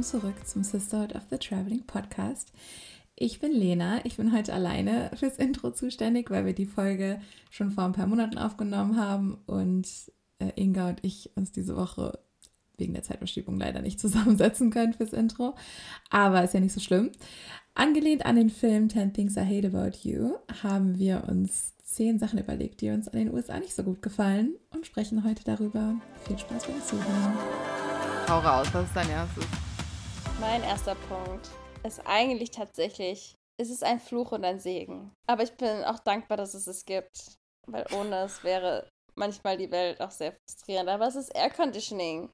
willkommen zurück zum Sisterhood of the Traveling Podcast. Ich bin Lena, ich bin heute alleine fürs Intro zuständig, weil wir die Folge schon vor ein paar Monaten aufgenommen haben und äh, Inga und ich uns diese Woche wegen der Zeitverschiebung leider nicht zusammensetzen können fürs Intro. Aber ist ja nicht so schlimm. Angelehnt an den Film 10 Things I Hate About You haben wir uns zehn Sachen überlegt, die uns an den USA nicht so gut gefallen und sprechen heute darüber. Viel Spaß beim Zuhören. Hau raus, was ist dein erstes? Mein erster Punkt ist eigentlich tatsächlich, es ist ein Fluch und ein Segen. Aber ich bin auch dankbar, dass es es gibt. Weil ohne es wäre manchmal die Welt auch sehr frustrierend. Aber es ist Air Conditioning.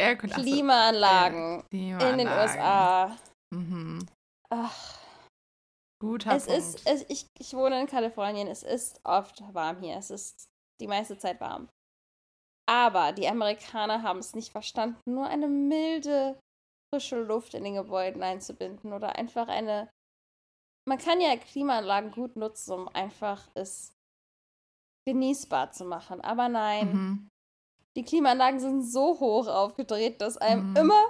Air Klimaanlagen, Klimaanlagen in den USA. Mhm. Ach. Guter es Punkt. Ist, es, ich, ich wohne in Kalifornien. Es ist oft warm hier. Es ist die meiste Zeit warm. Aber die Amerikaner haben es nicht verstanden, nur eine milde, frische Luft in den Gebäuden einzubinden oder einfach eine. Man kann ja Klimaanlagen gut nutzen, um einfach es genießbar zu machen. Aber nein, Mhm. die Klimaanlagen sind so hoch aufgedreht, dass einem Mhm. immer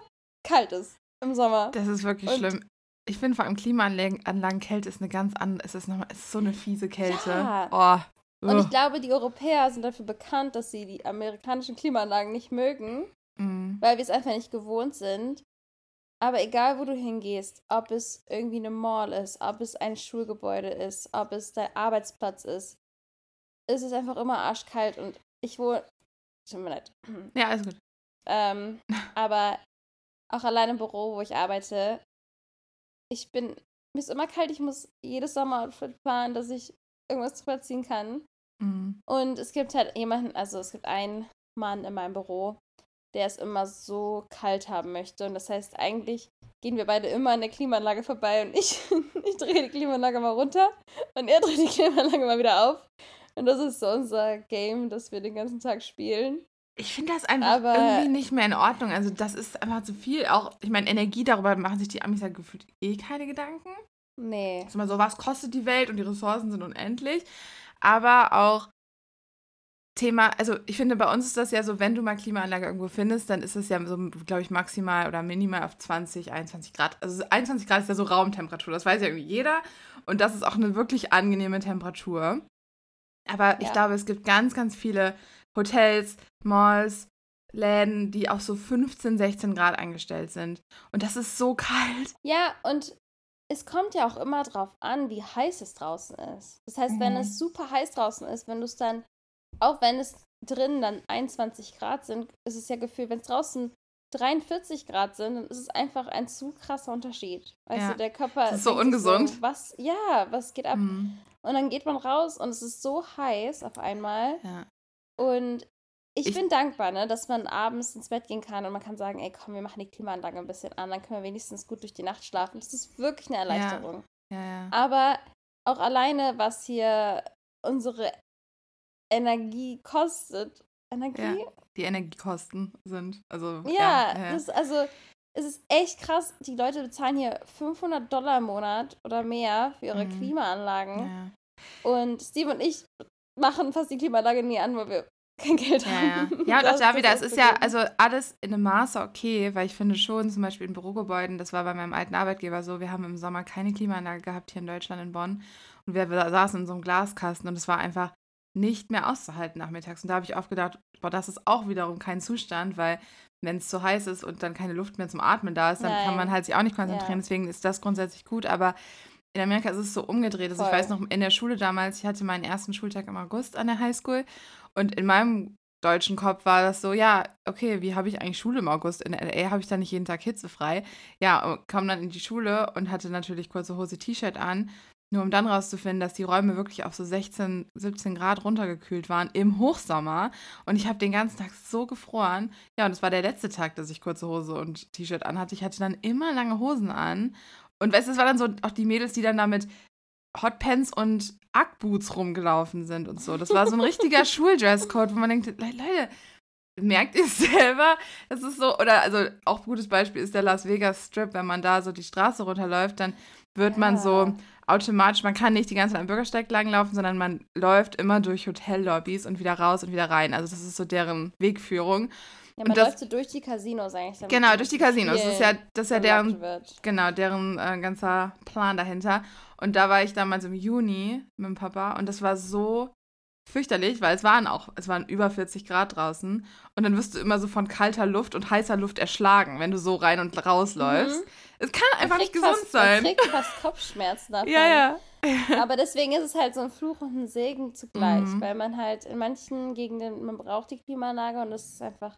kalt ist im Sommer. Das ist wirklich Und- schlimm. Ich finde vor allem Klimaanlagen Anlagen, Kälte ist eine ganz andere, es ist nochmal, es ist so eine fiese Kälte. Ja. Oh. Und ich glaube, die Europäer sind dafür bekannt, dass sie die amerikanischen Klimaanlagen nicht mögen, Mhm. weil wir es einfach nicht gewohnt sind. Aber egal, wo du hingehst, ob es irgendwie eine Mall ist, ob es ein Schulgebäude ist, ob es dein Arbeitsplatz ist, ist es einfach immer arschkalt und ich wohne. Tut mir leid. Ja, alles gut. Ähm, aber auch allein im Büro, wo ich arbeite, ich bin, mir ist immer kalt, ich muss jedes Sommeroutfit fahren, dass ich irgendwas drüber ziehen kann. Mhm. Und es gibt halt jemanden, also es gibt einen Mann in meinem Büro, der es immer so kalt haben möchte. Und das heißt, eigentlich gehen wir beide immer an der Klimaanlage vorbei und ich, ich drehe die Klimaanlage mal runter und er dreht die Klimaanlage mal wieder auf. Und das ist so unser Game, das wir den ganzen Tag spielen. Ich finde das einfach Aber- irgendwie nicht mehr in Ordnung. Also das ist einfach zu viel. Auch, ich meine, Energie, darüber machen sich die Amis ja gefühlt eh keine Gedanken. Nee. ist immer so, was kostet die Welt und die Ressourcen sind unendlich. Aber auch Thema, also ich finde, bei uns ist das ja so, wenn du mal Klimaanlage irgendwo findest, dann ist es ja so, glaube ich, maximal oder minimal auf 20, 21 Grad. Also 21 Grad ist ja so Raumtemperatur, das weiß ja irgendwie jeder. Und das ist auch eine wirklich angenehme Temperatur. Aber ich Ja. glaube, es gibt ganz, ganz viele Hotels, Malls, Läden, die auf so 15, 16 Grad eingestellt sind. Und das ist so kalt. Ja, und es kommt ja auch immer drauf an, wie heiß es draußen ist. Das heißt, wenn Mhm. es super heiß draußen ist, wenn du es dann, auch wenn es drinnen dann 21 Grad sind, ist es ja gefühlt, wenn es draußen 43 Grad sind, dann ist es einfach ein zu krasser Unterschied. Weißt Ja. du, der Körper. Das ist so ungesund. was, ja, was geht ab? Mhm. Und dann geht man raus und es ist so heiß auf einmal. Ja. Und ich, Ich- bin dankbar, ne, dass man abends ins Bett gehen kann und man kann sagen, ey, komm, wir machen die Klimaanlage ein bisschen an, dann können wir wenigstens gut durch die Nacht schlafen. Das ist wirklich eine Erleichterung. Ja, ja. Aber auch alleine, was hier unsere Energie kostet. Energie? die Energiekosten sind. Also, Ja, ja, ja. Das, also es ist echt krass. Die Leute bezahlen hier 500 Dollar im Monat oder mehr für ihre Mhm. Klimaanlagen. ja. Und Steve und ich machen fast die Klimaanlage nie an, weil wir kein Geld Ja, ja. haben. ja, und auch da wieder, es ist ja also alles in einem Maße okay, weil ich finde schon, zum Beispiel in Bürogebäuden, das war bei meinem alten Arbeitgeber so, wir haben im Sommer keine Klimaanlage gehabt hier in Deutschland, in Bonn. Und wir saßen in so einem Glaskasten und es war einfach nicht mehr auszuhalten nachmittags. Und da habe ich oft gedacht, boah, das ist auch wiederum kein Zustand, weil wenn es zu heiß ist und dann keine Luft mehr zum Atmen da ist, dann kann Nein. man halt sich auch nicht konzentrieren. Ja. Deswegen ist das grundsätzlich gut, aber in Amerika ist es so umgedreht. Also ich weiß noch, in der Schule damals, ich hatte meinen ersten Schultag im August an der Highschool und in meinem deutschen Kopf war das so, ja, okay, wie habe ich eigentlich Schule im August? In LA habe ich dann nicht jeden Tag hitzefrei. Ja, und kam dann in die Schule und hatte natürlich kurze Hose, T-Shirt an, nur um dann rauszufinden, dass die Räume wirklich auf so 16, 17 Grad runtergekühlt waren im Hochsommer. Und ich habe den ganzen Tag so gefroren. Ja, und es war der letzte Tag, dass ich kurze Hose und T-Shirt anhatte. Ich hatte dann immer lange Hosen an. Und weißt du, es waren dann so auch die Mädels, die dann damit Hotpants und Ackboots rumgelaufen sind und so. Das war so ein richtiger Schuldresscode, wo man denkt, Le Leute, merkt ihr es selber? Das ist so, oder also auch ein gutes Beispiel ist der Las Vegas Strip, wenn man da so die Straße runterläuft, dann wird man so Ja. Automatisch, man kann nicht die ganze Zeit am Bürgersteig langlaufen, sondern man läuft immer durch Hotellobbys und wieder raus und wieder rein. Also das ist so deren Wegführung. Ja, man Und das- läuft so durch die Casinos eigentlich. Genau, durch die Casinos. Das ist ja, das ist ja deren, Wird. genau, deren äh, ganzer Plan dahinter. Und da war ich damals im Juni mit dem Papa und das war so fürchterlich, weil es waren auch, es waren über 40 Grad draußen und dann wirst du immer so von kalter Luft und heißer Luft erschlagen, wenn du so rein und rausläufst. Mhm. Es kann einfach nicht gesund fast, sein. Man kriegt fast Kopfschmerzen davon. Ja, ja. Aber deswegen ist es halt so ein Fluch und ein Segen zugleich, Mhm. weil man halt in manchen Gegenden, man braucht die Klimaanlage und das ist einfach,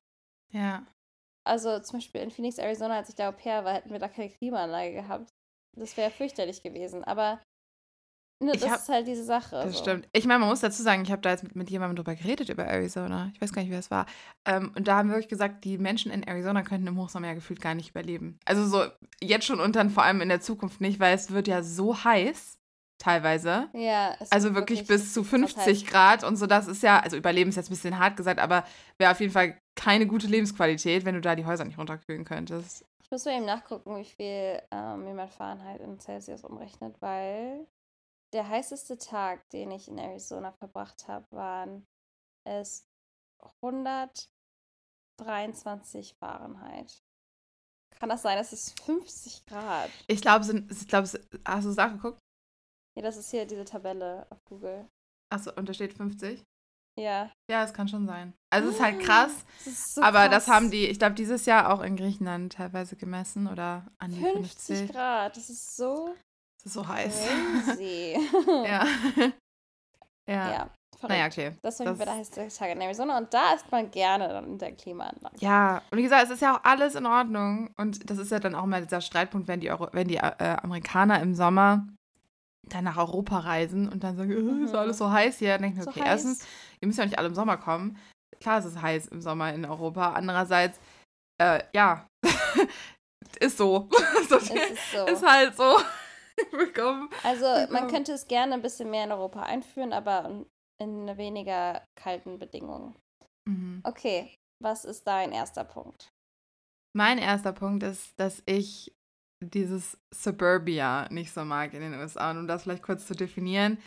Ja. also zum Beispiel in Phoenix, Arizona, als ich da au pair war, hätten wir da keine Klimaanlage gehabt. Das wäre fürchterlich gewesen, aber ne, das hab- ist halt diese Sache. Das so. stimmt. Ich meine, man muss dazu sagen, ich habe da jetzt mit, mit jemandem drüber geredet, über Arizona. Ich weiß gar nicht, wer es war. Ähm, und da haben wir wirklich gesagt, die Menschen in Arizona könnten im Hochsommer ja gefühlt gar nicht überleben. Also so jetzt schon und dann vor allem in der Zukunft nicht, weil es wird ja so heiß teilweise. Ja, Also wird wirklich bis zu krass 50 heiß. Grad und so. Das ist ja, also Überleben ist jetzt ein bisschen hart gesagt, aber wäre auf jeden Fall keine gute Lebensqualität, wenn du da die Häuser nicht runterkühlen könntest. Ich muss mal eben nachgucken, wie viel ähm, jemand Fahrenheit in Celsius umrechnet, weil der heißeste Tag, den ich in Arizona verbracht habe, waren es 123 Fahrenheit. Kann das sein? Das ist 50 Grad. Ich glaube, sind, ich glaube, hast du es nachgeguckt? Ja, das ist hier diese Tabelle auf Google. Achso, und da steht 50? Ja. Ja, es kann schon sein. Also es ist halt krass. Das ist so aber krass. das haben die, ich glaube, dieses Jahr auch in Griechenland teilweise gemessen oder an die 50 50. Grad. Das ist so Das ist so heiß. crazy. ja. ja. ja. Verrückt. Naja, okay. Das war Das- das der heißeste Tag in Arizona und da ist man gerne dann in der Klimaanlage. Ja, und wie gesagt, es ist ja auch alles in Ordnung. Und das ist ja dann auch mal dieser Streitpunkt, wenn die, Euro wenn die äh, Amerikaner im Sommer dann nach Europa reisen und dann sagen, äh, ist Mhm. alles so heiß hier. Dann denke ich mir, So okay, heiß. erstens, ihr müsst ja nicht alle im Sommer kommen. Klar, es ist heiß im Sommer in Europa. Andererseits, äh, ja, ist so. so Es ist so. Ist halt so. Willkommen. Also man Genau. könnte es gerne ein bisschen mehr in Europa einführen, aber in- in weniger kalten Bedingungen. Mhm. Okay, was ist dein erster Punkt? Mein erster Punkt ist, dass ich dieses Suburbia nicht so mag in den USA. Und um das vielleicht kurz zu definieren,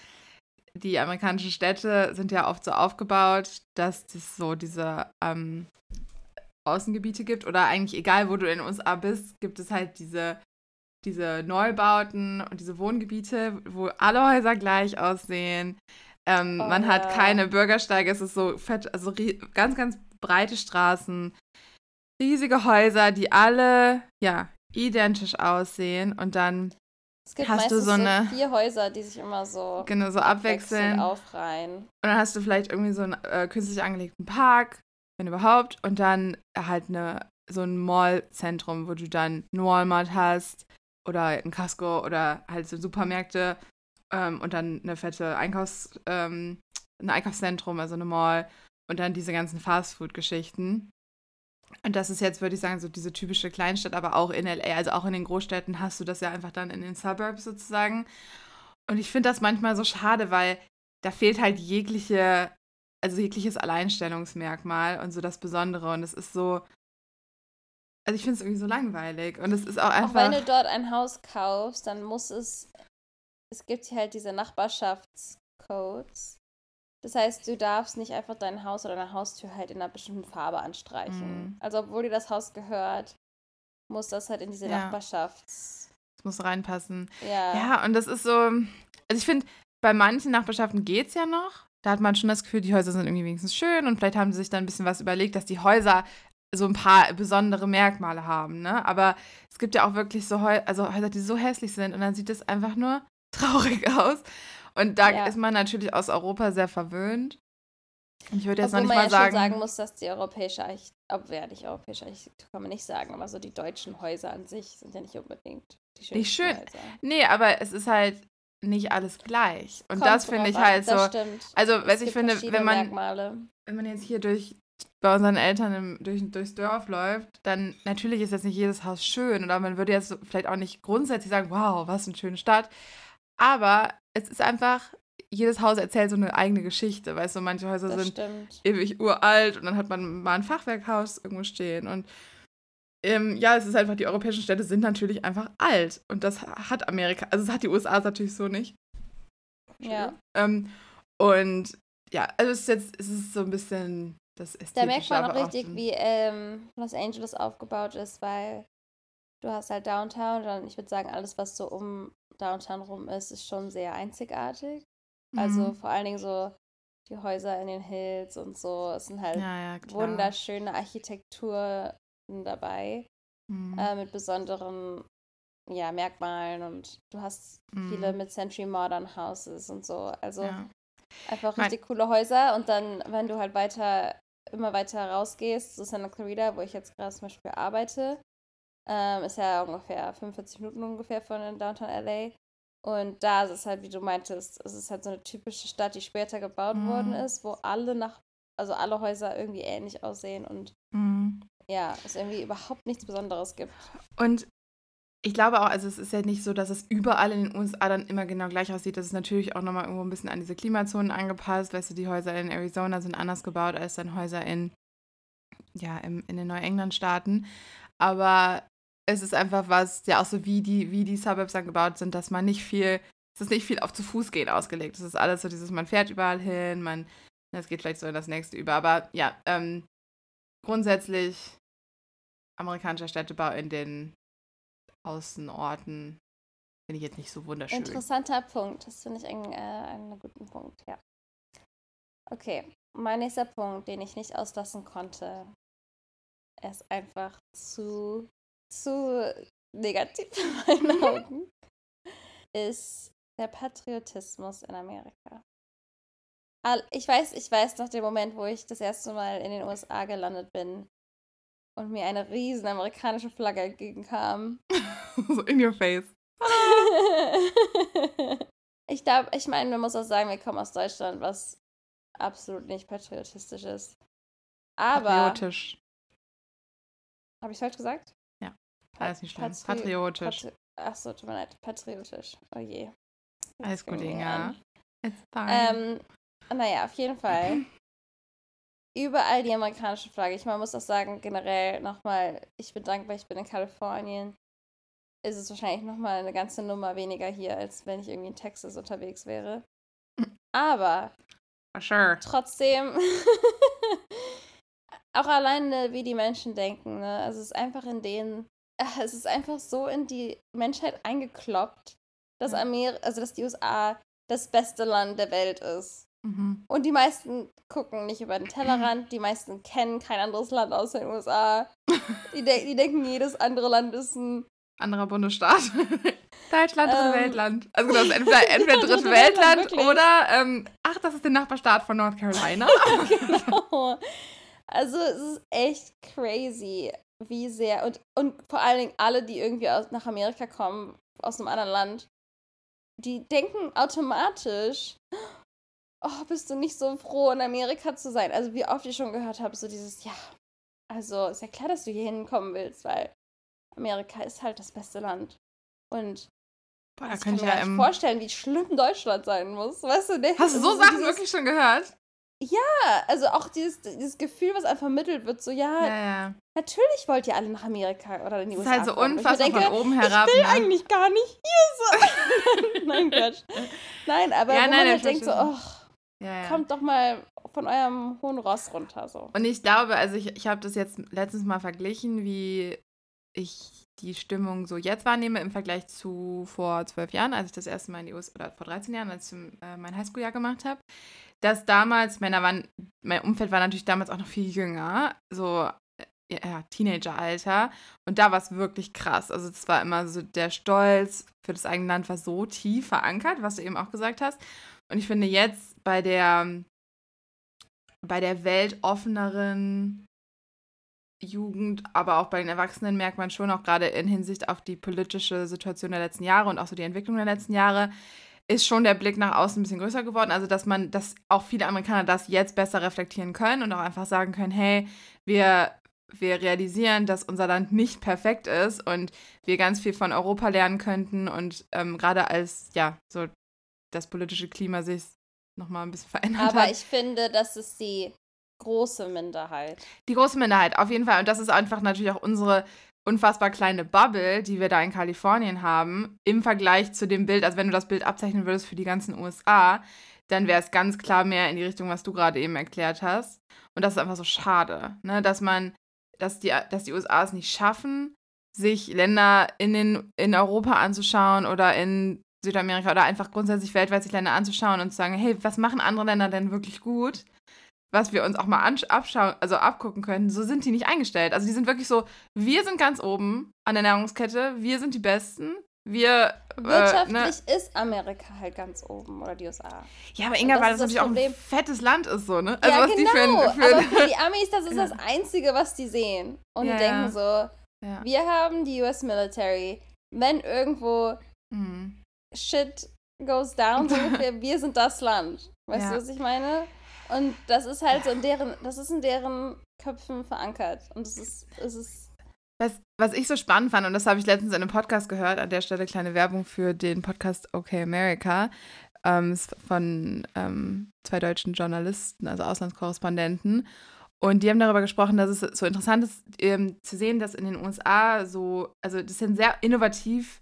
die amerikanischen Städte sind ja oft so aufgebaut, dass es so diese ähm, Außengebiete gibt oder eigentlich egal, wo du in den USA bist, gibt es halt diese, diese Neubauten und diese Wohngebiete, wo alle Häuser gleich aussehen. Ähm, Oh man hat ja. keine Bürgersteige, es ist so fett, also ganz, ganz breite Straßen, riesige Häuser, die alle, ja, identisch aussehen und dann Es gibt Hast du so eine- vier Häuser, die sich immer so genau so abwechseln. aufreihen. Und dann hast du vielleicht irgendwie so einen äh, künstlich angelegten Park, wenn überhaupt, und dann halt eine, so ein Mallzentrum, wo du dann ein Walmart hast oder ein Casco oder halt so Supermärkte ähm, und dann eine fette Einkaufs-, ähm, ein Einkaufszentrum, also eine Mall und dann diese ganzen Fastfood-Geschichten. Und das ist jetzt, würde ich sagen, so diese typische Kleinstadt, aber auch in LA, also auch in den Großstädten hast du das ja einfach dann in den Suburbs sozusagen. Und ich finde das manchmal so schade, weil da fehlt halt jegliche, also jegliches Alleinstellungsmerkmal und so das Besondere. Und es ist so, also ich finde es irgendwie so langweilig. Und es ist auch Auch einfach. wenn du dort ein Haus kaufst, dann muss es, es gibt hier halt diese Nachbarschaftscodes. Das heißt, du darfst nicht einfach dein Haus oder deine Haustür halt in einer bestimmten Farbe anstreichen. Mhm. Also obwohl dir das Haus gehört, muss das halt in diese Ja. Nachbarschafts... es muss reinpassen. Ja. Ja, und das ist so, also ich finde, bei manchen Nachbarschaften geht es ja noch. Da hat man schon das Gefühl, die Häuser sind irgendwie wenigstens schön und vielleicht haben sie sich da ein bisschen was überlegt, dass die Häuser so ein paar besondere Merkmale haben, ne? Aber es gibt ja auch wirklich so Häuser, also Häuser, die so hässlich sind und dann sieht es einfach nur traurig aus. Und da Ja. ist man natürlich aus Europa sehr verwöhnt. Ich würde jetzt Obwohl noch man nicht ja mal schon sagen, sagen muss, dass die europäische Architektur, ja nicht europäische Architektur kann man nicht sagen, aber so die deutschen Häuser an sich sind ja nicht unbedingt die schönsten Nicht schön. Häuser. nee, aber es ist halt nicht alles gleich. Und Kommt das finde ich an, halt das so, Stimmt. also, Es was ich finde, wenn man Merkmale. wenn man jetzt hier durch bei unseren Eltern im, durch, durchs Dorf läuft, dann natürlich ist jetzt nicht jedes Haus schön oder man würde jetzt vielleicht auch nicht grundsätzlich sagen, wow, was eine schöne Stadt. Aber es ist einfach, jedes Haus erzählt so eine eigene Geschichte. Weißt du, manche Häuser Das sind stimmt. ewig uralt und dann hat man mal ein Fachwerkhaus irgendwo stehen. Und ähm, ja, es ist einfach, die europäischen Städte sind natürlich einfach alt. Und das hat Amerika, also das hat die USA natürlich so nicht. Ja. Ähm, und ja, also es ist jetzt, es ist so ein bisschen das Da merkt man auch richtig, den- wie ähm, Los Angeles aufgebaut ist, weil du hast halt Downtown, dann ich würde sagen, alles, was so um Downtown rum ist, ist schon sehr einzigartig. Also Mhm. vor allen Dingen so die Häuser in den Hills und so. Es sind halt ja, ja, wunderschöne Architektur dabei, Mhm. äh, mit besonderen ja, Merkmalen und du hast viele Mhm. mit Century Modern Houses und so. Also ja. einfach Mein- richtig coole Häuser und dann, wenn du halt weiter, immer weiter rausgehst, zu Santa Clarita, wo ich jetzt gerade zum Beispiel arbeite, ähm, ist ja ungefähr 45 Minuten ungefähr von Downtown LA. Und da ist es halt, wie du meintest, es ist halt so eine typische Stadt, die später gebaut Mhm. worden ist, wo alle nach, also alle Häuser irgendwie ähnlich aussehen und Mhm. ja, es irgendwie überhaupt nichts Besonderes gibt. Und ich glaube auch, also es ist ja nicht so, dass es überall in den USA dann immer genau gleich aussieht. Das ist natürlich auch nochmal irgendwo ein bisschen an diese Klimazonen angepasst. Weißt du, die Häuser in Arizona sind anders gebaut als dann Häuser in, ja, im, in den Neuengland-Staaten. Aber es ist einfach was, ja auch so wie die, wie die Suburbs dann gebaut sind, dass man nicht viel, es ist nicht viel auf zu Fuß gehen ausgelegt. Es ist alles so dieses, man fährt überall hin, man, es geht vielleicht so in das nächste über. Aber ja, ähm, grundsätzlich amerikanischer Städtebau in den Außenorten finde ich jetzt nicht so wunderschön. Interessanter Punkt. Das finde ich einen, äh, einen guten Punkt, ja. Okay, mein nächster Punkt, den ich nicht auslassen konnte, er ist einfach zu, zu negativ in meinen Augen, ist der Patriotismus in Amerika. Ich weiß, ich weiß noch den Moment, wo ich das erste Mal in den USA gelandet bin und mir eine riesen amerikanische Flagge entgegenkam. so in your face. ich glaube, ich meine, man muss auch sagen, wir kommen aus Deutschland, was absolut nicht patriotisch ist. Aber. Patriotisch. Habe ich falsch gesagt? Ja, Alles nicht schlimm. Patri- Patriotisch. Patri Achso, tut mir leid. Patriotisch. Oh je. Alles gut, Inga. It's fine. Ähm, naja, auf jeden Fall. Überall die amerikanische Flagge. Ich man muss auch sagen, generell nochmal, ich bin dankbar, ich bin in Kalifornien. Ist es wahrscheinlich nochmal eine ganze Nummer weniger hier, als wenn ich irgendwie in Texas unterwegs wäre. Aber sure. trotzdem, auch alleine, wie die Menschen denken, ne? Also es ist einfach in denen, es ist einfach so in die Menschheit eingekloppt, dass. Amer also dass die USA das beste Land der Welt ist. Mhm. Und die meisten gucken nicht über den Tellerrand, die meisten kennen kein anderes Land außer den USA. Die, de die denken, jedes andere Land ist ein Anderer Bundesstaat. Deutschland, Ähm. Weltland. Also genau, ist entweder, entweder Dritte dritte Weltland, Weltland wirklich. oder, ähm, ach, das ist der Nachbarstaat von North Carolina. genau. Also es ist echt crazy, wie sehr. Und, und vor allen Dingen alle, die irgendwie aus, nach Amerika kommen, aus einem anderen Land, die denken automatisch, oh, bist du nicht so froh, in Amerika zu sein. Also wie oft ich schon gehört habe, so dieses, ja, also ist ja klar, dass du hier hinkommen willst, weil Amerika ist halt das beste Land. Und Boah, da ich kann könnte mir ich ja im. vorstellen, wie schlimm Deutschland sein muss. Weißt du, ne? Hast du so Also Sachen dieses- wirklich schon gehört? Ja, also auch dieses, dieses Gefühl, was einem vermittelt wird, so, ja, Ja, ja. natürlich wollt ihr alle nach Amerika oder in die Das ist USA halt so unfassbar ich denke, von oben herab. ich will ne? eigentlich gar nicht hier sein. nein, Quatsch. Nein, aber Ja, nein, man ich halt denkt so, verstehe. Ja, ja. kommt doch mal von eurem hohen Ross runter, so. Und ich glaube, also ich, ich habe das jetzt letztens mal verglichen, wie ich die Stimmung so jetzt wahrnehme im Vergleich zu vor zwölf Jahren, als ich das erste Mal in die USA, oder vor 13 Jahren, als ich äh, mein Highschool-Jahr gemacht habe. Dass damals, Männer waren, mein Umfeld war natürlich damals auch noch viel jünger, so äh, ja, Teenager-Alter. Und da war es wirklich krass. Also das war immer so, der Stolz für das eigene Land war so tief verankert, was du eben auch gesagt hast. Und ich finde jetzt bei der bei der weltoffeneren Jugend, aber auch bei den Erwachsenen merkt man schon auch gerade in Hinsicht auf die politische Situation der letzten Jahre und auch so die Entwicklung der letzten Jahre, ist schon der Blick nach außen ein bisschen größer geworden. Also, dass man, dass auch viele Amerikaner das jetzt besser reflektieren können und auch einfach sagen können, hey, wir, wir realisieren, dass unser Land nicht perfekt ist und wir ganz viel von Europa lernen könnten und ähm, gerade als, ja, so das politische Klima sich nochmal ein bisschen verändert Aber hat. ich finde, das ist die große Minderheit. Die große Minderheit, auf jeden Fall. Und das ist einfach natürlich auch unsere unfassbar kleine Bubble, die wir da in Kalifornien haben, im Vergleich zu dem Bild, also wenn du das Bild abzeichnen würdest für die ganzen USA, dann wäre es ganz klar mehr in die Richtung, was du gerade eben erklärt hast. Und das ist einfach so schade, ne? dass man, dass die, dass die USA es nicht schaffen, sich Länder in, den, in Europa anzuschauen oder in Südamerika oder einfach grundsätzlich weltweit sich Länder anzuschauen und zu sagen, hey, was machen andere Länder denn wirklich gut? Was wir uns auch mal abschauen, also abgucken können, so sind die nicht eingestellt. Also die sind wirklich so, wir sind ganz oben an der Nahrungskette, wir sind die Besten, wir. Wirtschaftlich äh, ne? ist Amerika halt ganz oben oder die USA. Ja, aber Inga, weil das, das natürlich auch ein fettes Land ist, so, ne? Also ja, was genau. die für, genau. für aber für die Amis, das ist ja. das Einzige, was die sehen. Und ja, die denken so, wir haben die US Military. Wenn irgendwo mhm. Shit goes down, so ungefähr, wir sind das Land. Weißt du, was ich meine? Und das ist halt so in deren, das ist in deren Köpfen verankert. Und es ist, es ist was, was ich so spannend fand, und das habe ich letztens in einem Podcast gehört, an der Stelle kleine Werbung für den Podcast OK America ähm, von ähm, zwei deutschen Journalisten, also Auslandskorrespondenten. Und die haben darüber gesprochen, dass es so interessant ist ähm, zu sehen, dass in den USA so, also das ein sehr innovativ,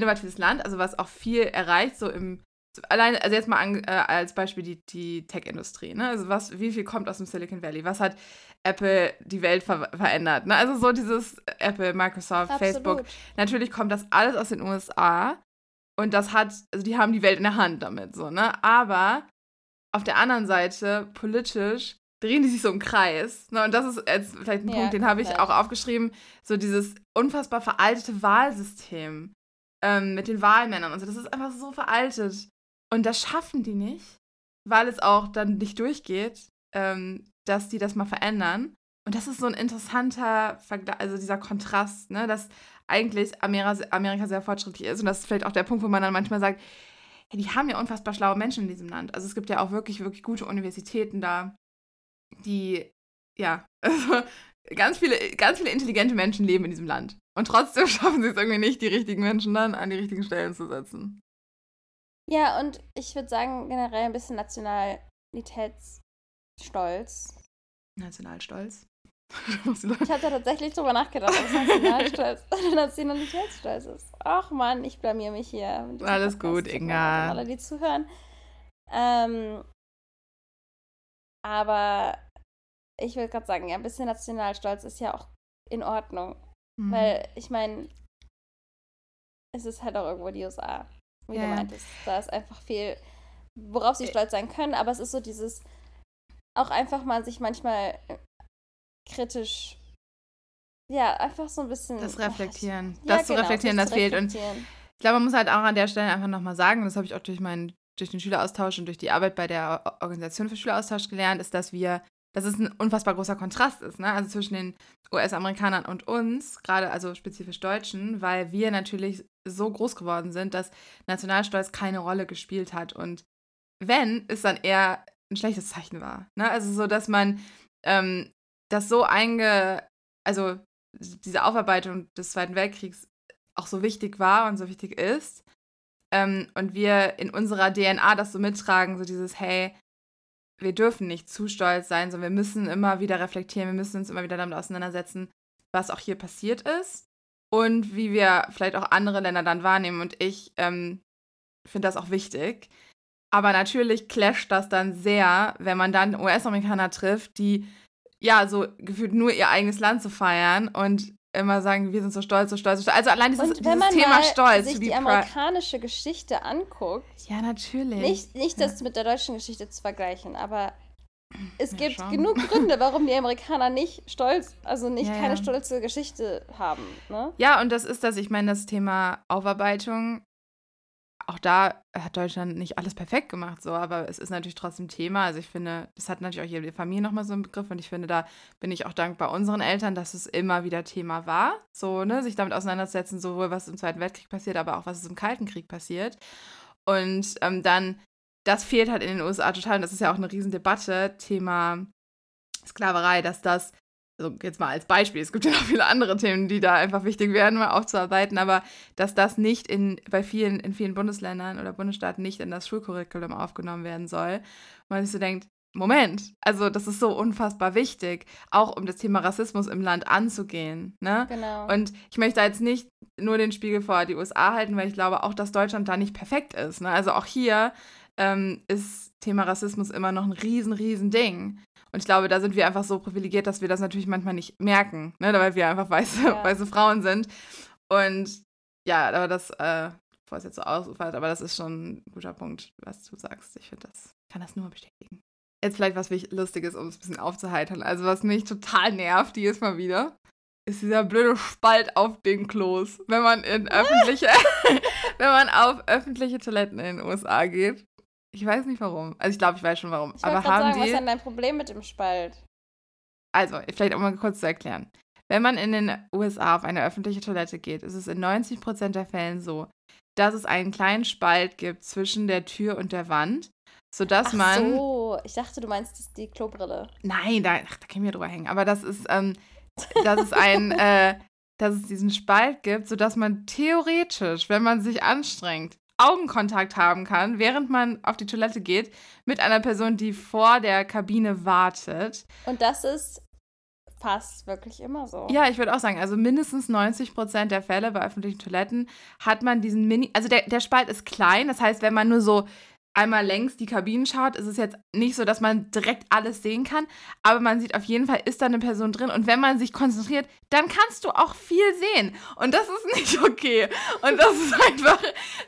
innovatives Land, also was auch viel erreicht, so im allein, also jetzt mal an, äh, als Beispiel die, die Tech-Industrie, ne? Also was, wie viel kommt aus dem Silicon Valley? Was hat Apple die Welt ver verändert? Ne? Also so dieses Apple, Microsoft, Absolut. Facebook. Natürlich kommt das alles aus den USA und das hat, also die haben die Welt in der Hand damit, so, ne? Aber auf der anderen Seite, politisch, drehen die sich so im Kreis. Ne? Und das ist jetzt vielleicht ein ja, Punkt, den habe ich auch aufgeschrieben, so dieses unfassbar veraltete Wahlsystem ähm, mit den Wahlmännern und so. Das ist einfach so veraltet. Und das schaffen die nicht, weil es auch dann nicht durchgeht, ähm, dass die das mal verändern. Und das ist so ein interessanter Vergleich, also dieser Kontrast, ne, dass eigentlich Amerika, Amerika sehr fortschrittlich ist. Und das ist vielleicht auch der Punkt, wo man dann manchmal sagt, hey, die haben ja unfassbar schlaue Menschen in diesem Land. Also es gibt ja auch wirklich, wirklich gute Universitäten da, die, ja, also ganz viele, ganz viele intelligente Menschen leben in diesem Land. Und trotzdem schaffen sie es irgendwie nicht, die richtigen Menschen dann an die richtigen Stellen zu setzen. Ja, und ich würde sagen, generell ein bisschen Nationalitätsstolz. Nationalstolz? ich hatte tatsächlich drüber nachgedacht, ob Nationalstolz oder Nationalitätsstolz ist. Ach man, ich blamier mich hier. Alles gut, Inga. Alle, die zuhören. Ähm, aber ich würde gerade sagen, ja, ein bisschen Nationalstolz ist ja auch in Ordnung. Mhm. Weil, ich meine, es ist halt auch irgendwo die USA wie ja. du meintest. Da ist einfach viel, worauf sie stolz sein können, aber es ist so dieses, auch einfach mal sich manchmal äh, kritisch, ja, einfach so ein bisschen. Das Reflektieren. Ach, das ja, zu genau, reflektieren, das, fehlt. Und ich glaube, man muss halt auch an der Stelle einfach nochmal sagen, das habe ich auch durch meinen durch den Schüleraustausch und durch die Arbeit bei der Organisation für Schüleraustausch gelernt, ist, dass wir dass es ein unfassbar großer Kontrast ist, ne? Also zwischen den US-Amerikanern und uns, gerade also spezifisch Deutschen, weil wir natürlich so groß geworden sind, dass Nationalstolz keine Rolle gespielt hat. Und wenn, es dann eher ein schlechtes Zeichen war. Ne? Also so, dass man ähm, das so einge, also diese Aufarbeitung des Zweiten Weltkriegs auch so wichtig war und so wichtig ist. Ähm, und wir in unserer DNA das so mittragen, so dieses, hey, wir dürfen nicht zu stolz sein, sondern wir müssen immer wieder reflektieren, wir müssen uns immer wieder damit auseinandersetzen, was auch hier passiert ist und wie wir vielleicht auch andere Länder dann wahrnehmen. Und ich ähm, finde das auch wichtig. Aber natürlich clasht das dann sehr, wenn man dann US-Amerikaner trifft, die ja so gefühlt nur ihr eigenes Land zu feiern und immer sagen, wir sind so stolz, so stolz, so stolz. Also allein dieses, und wenn dieses man Thema mal Stolz. sich die amerikanische Geschichte anguckt. Ja, natürlich. Nicht, nicht das mit der deutschen Geschichte zu vergleichen, aber es ja, gibt schon. genug Gründe, warum die Amerikaner nicht stolz, also nicht ja, keine ja. stolze Geschichte haben. Ne? Ja, und das ist das, ich meine, das Thema Aufarbeitung auch da hat Deutschland nicht alles perfekt gemacht, so, aber es ist natürlich trotzdem Thema. Also ich finde, das hat natürlich auch jede Familie nochmal so einen Begriff und ich finde, da bin ich auch dankbar unseren Eltern, dass es immer wieder Thema war, so, ne, sich damit auseinandersetzen, sowohl was im Zweiten Weltkrieg passiert, aber auch was im Kalten Krieg passiert. Und ähm, dann, das fehlt halt in den USA total und das ist ja auch eine Riesendebatte, Thema Sklaverei, dass das also jetzt mal als Beispiel, es gibt ja noch viele andere Themen, die da einfach wichtig werden, mal aufzuarbeiten, aber dass das nicht in, bei vielen, in vielen Bundesländern oder Bundesstaaten nicht in das Schulcurriculum aufgenommen werden soll. Und man sich so denkt, Moment, also das ist so unfassbar wichtig, auch um das Thema Rassismus im Land anzugehen. Ne? Genau. Und ich möchte da jetzt nicht nur den Spiegel vor die USA halten, weil ich glaube auch, dass Deutschland da nicht perfekt ist. Ne? Also auch hier ähm, ist Thema Rassismus immer noch ein riesen, riesen Ding. Und ich glaube, da sind wir einfach so privilegiert, dass wir das natürlich manchmal nicht merken, ne? weil wir einfach weiße, ja. weiße Frauen sind. Und ja, aber das, äh, bevor es jetzt so ausufert, aber das ist schon ein guter Punkt, was du sagst. Ich finde das, kann das nur bestätigen. Jetzt vielleicht was Lustiges, um es ein bisschen aufzuheitern. Also, was mich total nervt, die ist mal wieder, ist dieser blöde Spalt auf den Klos. Wenn man in öffentliche, wenn man auf öffentliche Toiletten in den USA geht. Ich weiß nicht warum. Also ich glaube, ich weiß schon warum. Ich Aber haben sagen, die. Was ist denn dein Problem mit dem Spalt? Also, vielleicht um mal kurz zu erklären. Wenn man in den USA auf eine öffentliche Toilette geht, ist es in 90% der Fällen so, dass es einen kleinen Spalt gibt zwischen der Tür und der Wand, sodass Ach man. so, ich dachte, du meinst die Klobrille. Nein, da, ach, da können wir drüber hängen. Aber das ist, ähm, dass es ein, äh, dass es diesen Spalt gibt, sodass man theoretisch, wenn man sich anstrengt, Augenkontakt haben kann, während man auf die Toilette geht, mit einer Person, die vor der Kabine wartet. Und das ist fast wirklich immer so. Ja, ich würde auch sagen, also mindestens 90 Prozent der Fälle bei öffentlichen Toiletten hat man diesen Mini, also der, der Spalt ist klein, das heißt, wenn man nur so einmal längs die Kabinen schaut, ist es jetzt nicht so, dass man direkt alles sehen kann, aber man sieht auf jeden Fall, ist da eine Person drin. Und wenn man sich konzentriert, dann kannst du auch viel sehen. Und das ist nicht okay. Und das ist einfach,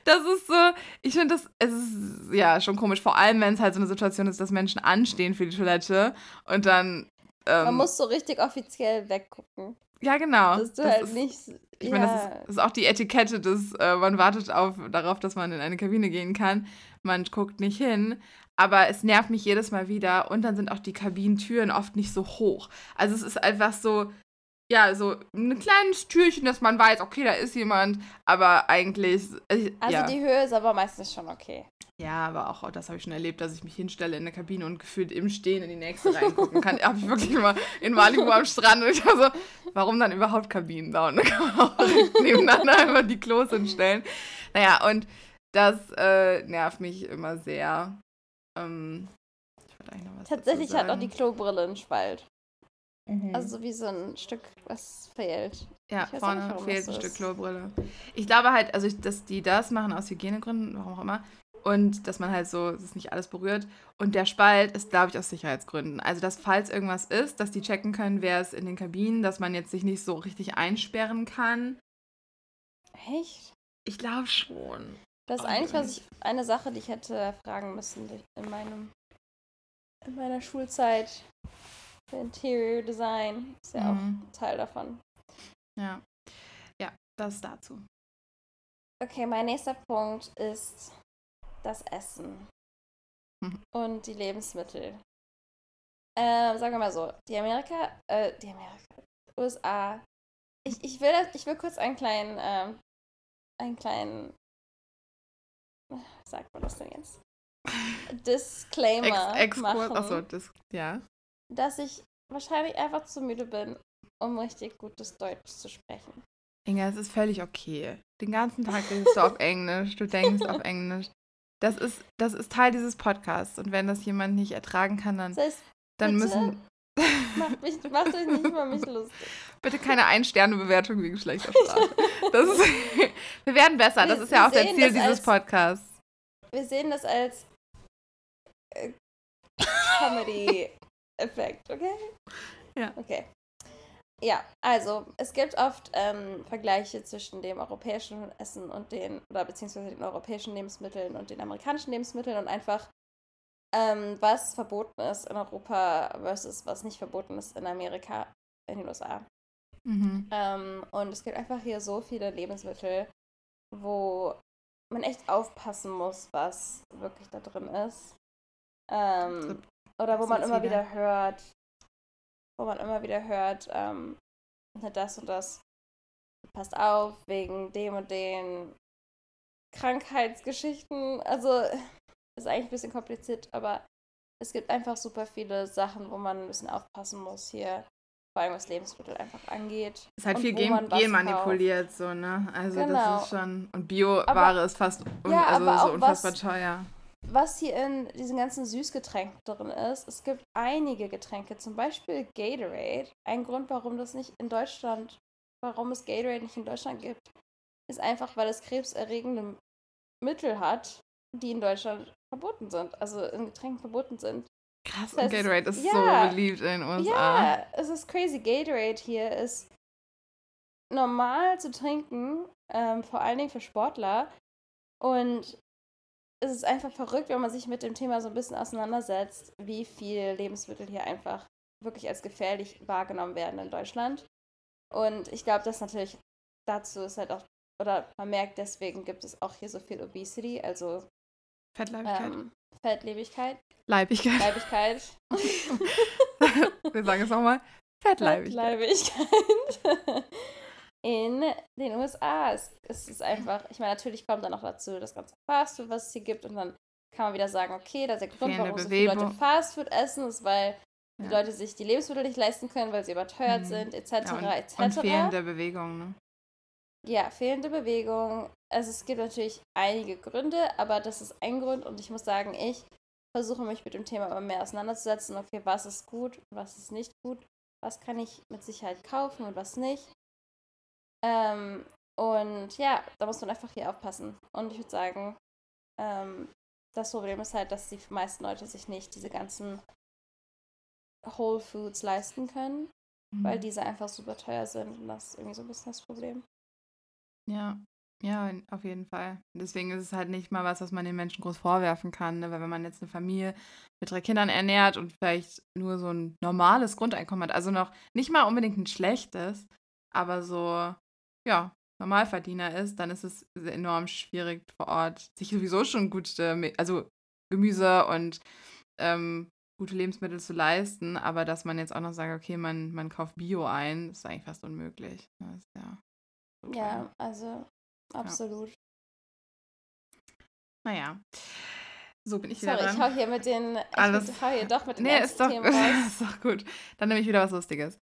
das ist so, ich finde das, es ist ja schon komisch, vor allem wenn es halt so eine Situation ist, dass Menschen anstehen für die Toilette und dann ähm, man muss so richtig offiziell weggucken. Ja, genau. Dass du das halt ist, nicht. Ich ja. meine, das ist, das ist, auch die Etikette, dass äh, man wartet auf, darauf, dass man in eine Kabine gehen kann man guckt nicht hin. Aber es nervt mich jedes Mal wieder. Und dann sind auch die Kabinentüren oft nicht so hoch. Also es ist einfach so, ja, so ein kleines Türchen, dass man weiß, okay, da ist jemand. Aber eigentlich. Äh, also ja. die Höhe ist aber meistens schon okay. Ja, aber auch, das habe ich schon erlebt, dass ich mich hinstelle in der Kabine und gefühlt im Stehen in die nächste reingucken kann. habe ich wirklich immer in Malibu am Strand und ich war so, warum dann überhaupt Kabinen da? Und dann kann man auch nebeneinander einfach die Klos hinstellen. Naja, und das äh, nervt mich immer sehr. Ähm, Tatsächlich hat auch die Klobrille einen Spalt. Mhm. Also wie so ein Stück, was fehlt. Ja, vorne nicht, fehlt ein Stück Klobrille. Ich glaube halt, also dass die das machen aus Hygienegründen, warum auch immer. Und dass man halt so, dass nicht alles berührt. Und der Spalt ist, glaube ich, aus Sicherheitsgründen. Also, dass falls irgendwas ist, dass die checken können, wer ist in den Kabinen, dass man jetzt sich nicht so richtig einsperren kann. Echt? Ich glaube schon. Das ist eigentlich was ich, eine Sache, die ich hätte fragen müssen in meinem in meiner Schulzeit. Interior Design ist ja mhm. auch Teil davon. Ja. Ja, das dazu. Okay, mein nächster Punkt ist das Essen mhm. und die Lebensmittel. Äh, sagen wir mal so, die Amerika, äh, die Amerika, USA. Ich, ich, will, ich will kurz einen kleinen, äh, einen kleinen sagt man das denn jetzt? Disclaimer Ex machen. Achso, das, ja. Dass ich wahrscheinlich einfach zu müde bin, um richtig gutes Deutsch zu sprechen. Inga, es ist völlig okay. Den ganzen Tag redest du auf Englisch, du denkst auf Englisch. Das ist, das ist Teil dieses Podcasts. Und wenn das jemand nicht ertragen kann, dann, das heißt, dann müssen. Macht, mich, macht euch nicht über mich lustig. Bitte keine Ein-Sterne-Bewertung wegen schlechter Sprache. Das ist, wir werden besser. Das ist ja auch der Ziel dieses als, Podcasts. Wir sehen das als äh, Comedy-Effekt, okay? Ja. Okay. Ja, also es gibt oft ähm, Vergleiche zwischen dem europäischen Essen und den, oder beziehungsweise den europäischen Lebensmitteln und den amerikanischen Lebensmitteln und einfach ähm, was verboten ist in Europa versus was nicht verboten ist in Amerika, in den USA. Mhm. Ähm, und es gibt einfach hier so viele Lebensmittel, wo man echt aufpassen muss, was wirklich da drin ist. Ähm, oder wo man immer wieder hört, wo man immer wieder hört, ähm, das und das passt auf, wegen dem und den Krankheitsgeschichten. Also ist eigentlich ein bisschen kompliziert, aber es gibt einfach super viele Sachen, wo man ein bisschen aufpassen muss hier. Vor allem was Lebensmittel einfach angeht. Es ist halt viel Gen genmanipuliert, so, ne? Also genau. das ist schon. Und Bioware ist fast un ja, also so unfassbar was, teuer. Was hier in diesen ganzen Süßgetränken drin ist, es gibt einige Getränke, zum Beispiel Gatorade. Ein Grund, warum das nicht in Deutschland, warum es Gatorade nicht in Deutschland gibt, ist einfach, weil es krebserregende Mittel hat, die in Deutschland verboten sind, also in Getränken verboten sind. Krass, Das heißt, Gatorade ist ja. so beliebt in den USA. Ja, es ist crazy. Gatorade hier ist normal zu trinken, ähm, vor allen Dingen für Sportler. Und es ist einfach verrückt, wenn man sich mit dem Thema so ein bisschen auseinandersetzt, wie viel Lebensmittel hier einfach wirklich als gefährlich wahrgenommen werden in Deutschland. Und ich glaube, dass natürlich dazu ist halt auch, oder man merkt, deswegen gibt es auch hier so viel Obesity, also Fettleibigkeit. ähm, Fettlebigkeit, Leibigkeit. Leibigkeit. Wir sagen es nochmal. Fettleibigkeit. Fettleibigkeit. In den USA. Es, es ist einfach, ich meine, natürlich kommt dann noch dazu das ganze Fastfood, was es hier gibt. Und dann kann man wieder sagen, okay, das ist der Grund, warum so viele Leute. Fastfood essen, ist, weil die Ja. Leute sich die Lebensmittel nicht leisten können, weil sie überteuert Mhm. sind, etc. Ja, und, etc. und fehlende Bewegung, ne? Ja, fehlende Bewegung. Also es gibt natürlich einige Gründe, aber das ist ein Grund und ich muss sagen, ich versuche mich mit dem Thema immer mehr auseinanderzusetzen. Okay, was ist gut, was ist nicht gut, was kann ich mit Sicherheit kaufen und was nicht. Ähm, und ja, da muss man einfach hier aufpassen. Und ich würde sagen, ähm, das Problem ist halt, dass die meisten Leute sich nicht diese ganzen Whole Foods leisten können, weil Mhm. diese einfach super teuer sind und das ist irgendwie so ein bisschen das Problem. Ja, ja, auf jeden Fall. Deswegen ist es halt nicht mal was, was man den Menschen groß vorwerfen kann. Ne? Weil wenn man jetzt eine Familie mit drei Kindern ernährt und vielleicht nur so ein normales Grundeinkommen hat, also noch nicht mal unbedingt ein schlechtes, aber so, ja, Normalverdiener ist, dann ist es enorm schwierig vor Ort, sich sowieso schon gute, also Gemüse und ähm, gute Lebensmittel zu leisten, aber dass man jetzt auch noch sagt, okay, man, man kauft Bio ein, ist eigentlich fast unmöglich. Ist ja, so teuer. Ja, also absolut. Naja. So bin ich wieder Sorry, ich hau hier mit den. Ich Alles- hau hier doch mit den nee, ist doch, ist doch gut. Dann nehme ich wieder was Lustiges.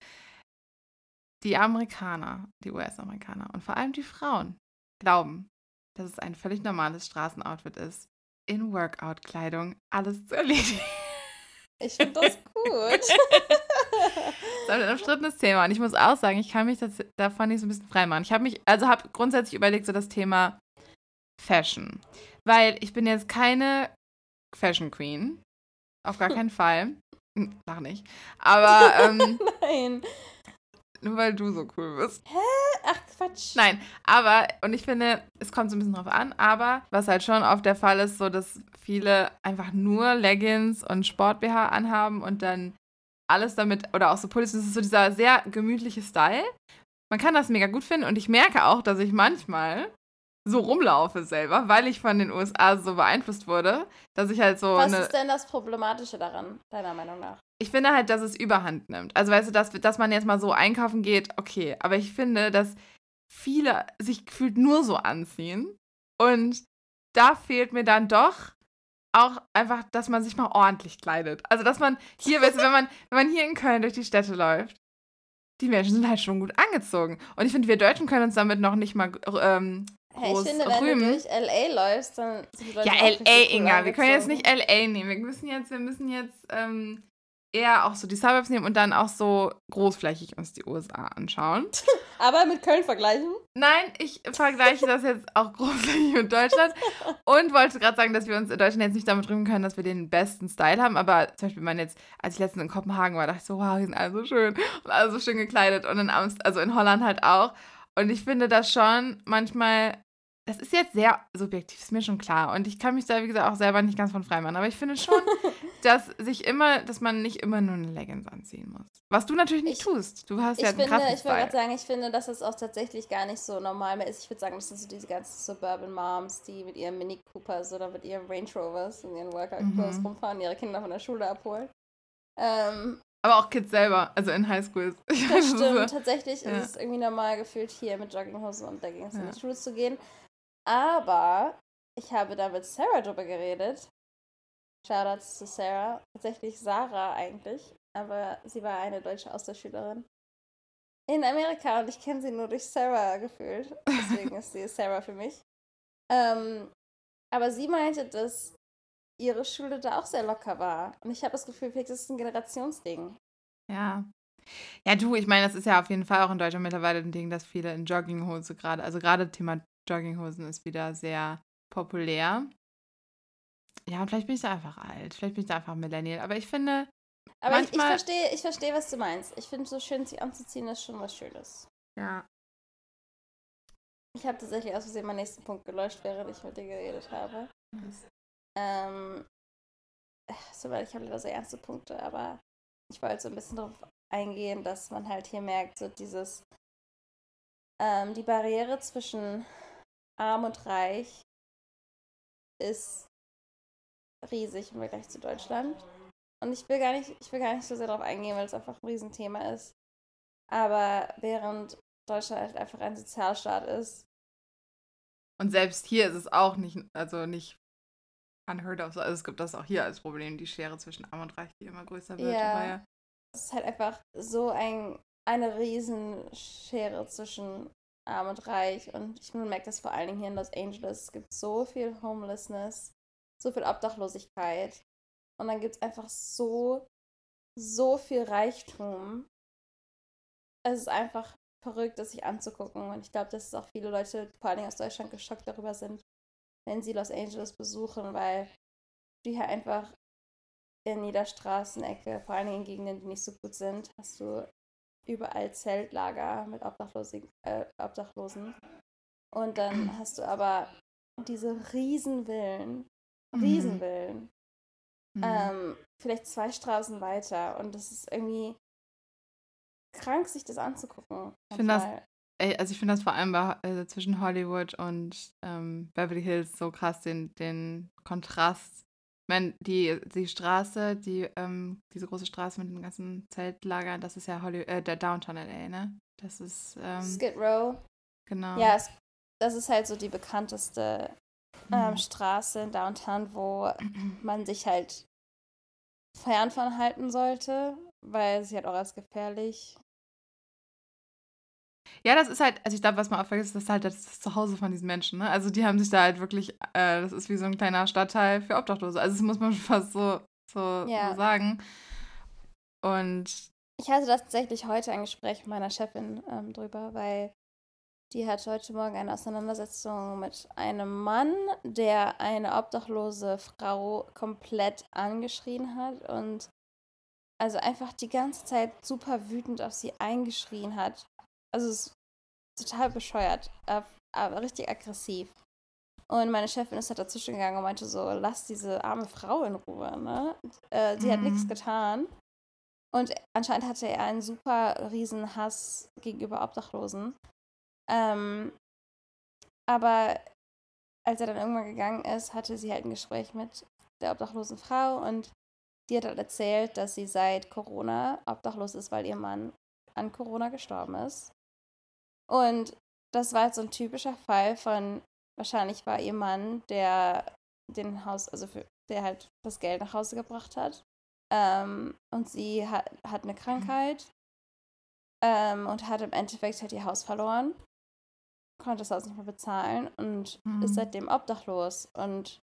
Die Amerikaner, die US-Amerikaner und vor allem die Frauen glauben, dass es ein völlig normales Straßenoutfit ist, in Workout-Kleidung alles zu erledigen. Ich finde das gut. Das ist ein umstrittenes Thema. Und ich muss auch sagen, ich kann mich das, davon nicht so ein bisschen freimachen. Ich habe mich, also habe grundsätzlich überlegt, so das Thema Fashion. Weil ich bin jetzt keine Fashion Queen. Auf gar keinen Fall. Hm, Lach nicht. Aber ähm, Nein. Nur weil du so cool bist. Ach, Quatsch. Nein, aber, und ich finde, es kommt so ein bisschen drauf an, aber was halt schon oft der Fall ist, so dass viele einfach nur Leggings und Sport-BH anhaben und dann alles damit, oder auch so Pullis, das ist so dieser sehr gemütliche Style. Man kann das mega gut finden und ich merke auch, dass ich manchmal so rumlaufe selber, weil ich von den USA so beeinflusst wurde, dass ich halt so Was ist denn das Problematische daran, deiner Meinung nach? ich finde halt, dass es überhand nimmt. Also weißt du, dass, dass man jetzt mal so einkaufen geht, okay. Aber ich finde, dass viele sich gefühlt nur so anziehen. Und da fehlt mir dann doch auch einfach, dass man sich mal ordentlich kleidet. Also dass man hier, weißt du, wenn man, wenn man hier in Köln durch die Städte läuft, die Menschen sind halt schon gut angezogen. Und ich finde, wir Deutschen können uns damit noch nicht mal ähm, Hey, ich finde, wenn rühmen. du durch L.A. läufst, dann Ja, LA, richtig cool Inga. Wir können jetzt nicht LA nehmen. Wir müssen jetzt, wir müssen jetzt ähm, eher auch so die Suburbs nehmen und dann auch so großflächig uns die USA anschauen. Aber mit Köln vergleichen? Nein, ich vergleiche das jetzt auch großflächig mit Deutschland und wollte gerade sagen, dass wir uns in Deutschland jetzt nicht damit rühmen können, dass wir den besten Style haben. Aber zum Beispiel, wenn man jetzt, als ich letztens in Kopenhagen war, dachte ich so, wow, die sind alle so schön und alle so schön gekleidet und in Amst also in Holland halt auch. Und ich finde das schon manchmal, das ist jetzt sehr subjektiv, ist mir schon klar. Und ich kann mich da, wie gesagt, auch selber nicht ganz von frei machen. Aber ich finde schon, dass sich immer, dass man nicht immer nur eine Leggings anziehen muss. Was du natürlich nicht Ich- tust. Du hast ja einen finde, krassen ich wollte gerade sagen, ich finde, dass es auch tatsächlich gar nicht so normal mehr ist. Ich würde sagen, das sind so diese ganzen Suburban Moms, die mit ihren Mini Coopers oder mit ihren Range Rovers und ihren Workout Clothes Mhm. rumfahren, ihre Kinder von der Schule abholen. Ähm, Aber auch Kids selber, also in Highschools. Das so- stimmt. Tatsächlich Ja. ist es irgendwie normal gefühlt, hier mit Jogginghosen und Leggings in Ja. die Schule zu gehen. Aber ich habe da mit Sarah drüber geredet. Shoutouts zu Sarah. Tatsächlich Sarah eigentlich. Aber sie war eine deutsche Austauschschülerin. In Amerika und ich kenne sie nur durch Sarah gefühlt. Deswegen ist sie Sarah für mich. Ähm, aber sie meinte, dass ihre Schule da auch sehr locker war. Und ich habe das Gefühl, vielleicht ist es ein Generationsding. Ja. Ja, du, ich meine, das ist ja auf jeden Fall auch in Deutschland mittlerweile ein Ding, dass viele in Jogginghose gerade, also gerade Thema Jogginghosen ist wieder sehr populär. Ja, und vielleicht bin ich da einfach alt. Vielleicht bin ich da einfach Millennial. Aber ich finde, Aber ich, ich Manchmal- verstehe, ich verstehe, was du meinst. Ich finde, so schön sich anzuziehen ist schon was Schönes. ja. Ich habe tatsächlich aus Versehen meinen nächsten Punkt gelöscht, während ich mit dir geredet habe. Ähm, äh, soweit ich habe leider sehr ernste Punkte, aber ich wollte so ein bisschen darauf eingehen, dass man halt hier merkt, so dieses, ähm, die Barriere zwischen arm und reich ist riesig im Vergleich zu Deutschland. Und ich will gar nicht, ich will gar nicht so sehr darauf eingehen, weil es einfach ein Riesenthema ist. Aber während Deutschland halt einfach ein Sozialstaat ist, Und selbst hier ist es auch nicht, also nicht unheard of. Also es gibt das auch hier als Problem, die Schere zwischen Arm und Reich, die immer größer wird. Ja. Es ist halt einfach so ein, eine Riesenschere zwischen arm und reich. Und ich merke das vor allen Dingen hier in Los Angeles. Es gibt so viel Homelessness, so viel Obdachlosigkeit. Und dann gibt es einfach so, so viel Reichtum. Es ist einfach verrückt, das sich anzugucken. Und ich glaube, dass es auch viele Leute, vor allen Dingen aus Deutschland, geschockt darüber sind, wenn sie Los Angeles besuchen, weil du hier einfach in jeder Straßenecke, vor allen Dingen in Gegenden, die nicht so gut sind, hast du überall Zeltlager mit Obdachlosi äh, Obdachlosen. Und dann hast du aber diese Riesenvillen, Mhm. Riesenvillen, Mhm. ähm, vielleicht zwei Straßen weiter. Und das ist irgendwie krank, sich das anzugucken. Ich finde das-. Ey, also ich finde das vor allem bei, also zwischen Hollywood und ähm, Beverly Hills so krass, den, den Kontrast. Ich meine, die, die Straße, die, ähm, diese große Straße mit den ganzen Zeltlagern, das ist ja Holly äh, der Downtown LA, ne? Das ist, ähm, Skid Row. genau. Ja, es, das ist halt so die bekannteste ähm, Mhm. Straße in Downtown, wo man sich halt fern von halten sollte, weil sie halt auch als gefährlich. Ja, das ist halt, also ich glaube, was man auch vergisst, das ist halt das Zuhause von diesen Menschen, ne? Also die haben sich da halt wirklich, äh, das ist wie so ein kleiner Stadtteil für Obdachlose. Also das muss man schon fast so, so, Ja. so sagen. Und Ich hatte das tatsächlich heute ein Gespräch mit meiner Chefin ähm, drüber, weil die hat heute Morgen eine Auseinandersetzung mit einem Mann, der eine obdachlose Frau komplett angeschrien hat und also einfach die ganze Zeit super wütend auf sie eingeschrien hat. Also es ist total bescheuert, äh, aber richtig aggressiv. Und meine Chefin ist halt dazwischen gegangen und meinte so, lass diese arme Frau in Ruhe, ne? Äh, sie hat Mhm. nichts getan. Und anscheinend hatte er einen super riesen Hass gegenüber Obdachlosen. Ähm, aber als er dann irgendwann gegangen ist, hatte sie halt ein Gespräch mit der obdachlosen Frau und die hat halt erzählt, dass sie seit Corona obdachlos ist, weil ihr Mann an Corona gestorben ist. Und das war halt so ein typischer Fall von, wahrscheinlich war ihr Mann, der den Haus, also für, der halt das Geld nach Hause gebracht hat. Ähm, und sie hat, hat eine Krankheit ähm, und hat im Endeffekt halt ihr Haus verloren, konnte das Haus nicht mehr bezahlen und Mhm. ist seitdem obdachlos. Und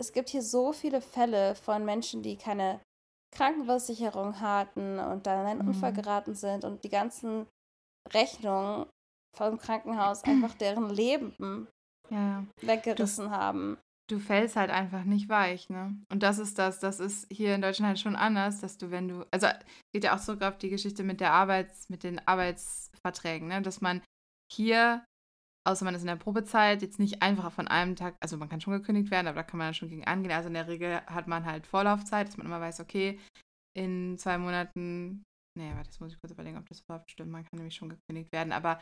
es gibt hier so viele Fälle von Menschen, die keine Krankenversicherung hatten und dann in einen Mhm. Unfall geraten sind und die ganzen Rechnungen vom Krankenhaus einfach deren Leben ja, weggerissen haben. du fällst halt einfach nicht weich, ne? Und das ist das, das ist hier in Deutschland halt schon anders, dass du, wenn du, also geht ja auch zurück auf die Geschichte mit der Arbeits, mit den Arbeitsverträgen, ne? Dass man hier, außer man ist in der Probezeit, jetzt nicht einfach von einem Tag, also man kann schon gekündigt werden, aber da kann man schon gegen angehen. Also in der Regel hat man halt Vorlaufzeit, dass man immer weiß, okay, in zwei Monaten, nee, warte, das muss ich kurz überlegen, ob das überhaupt stimmt. Man kann nämlich schon gekündigt werden, aber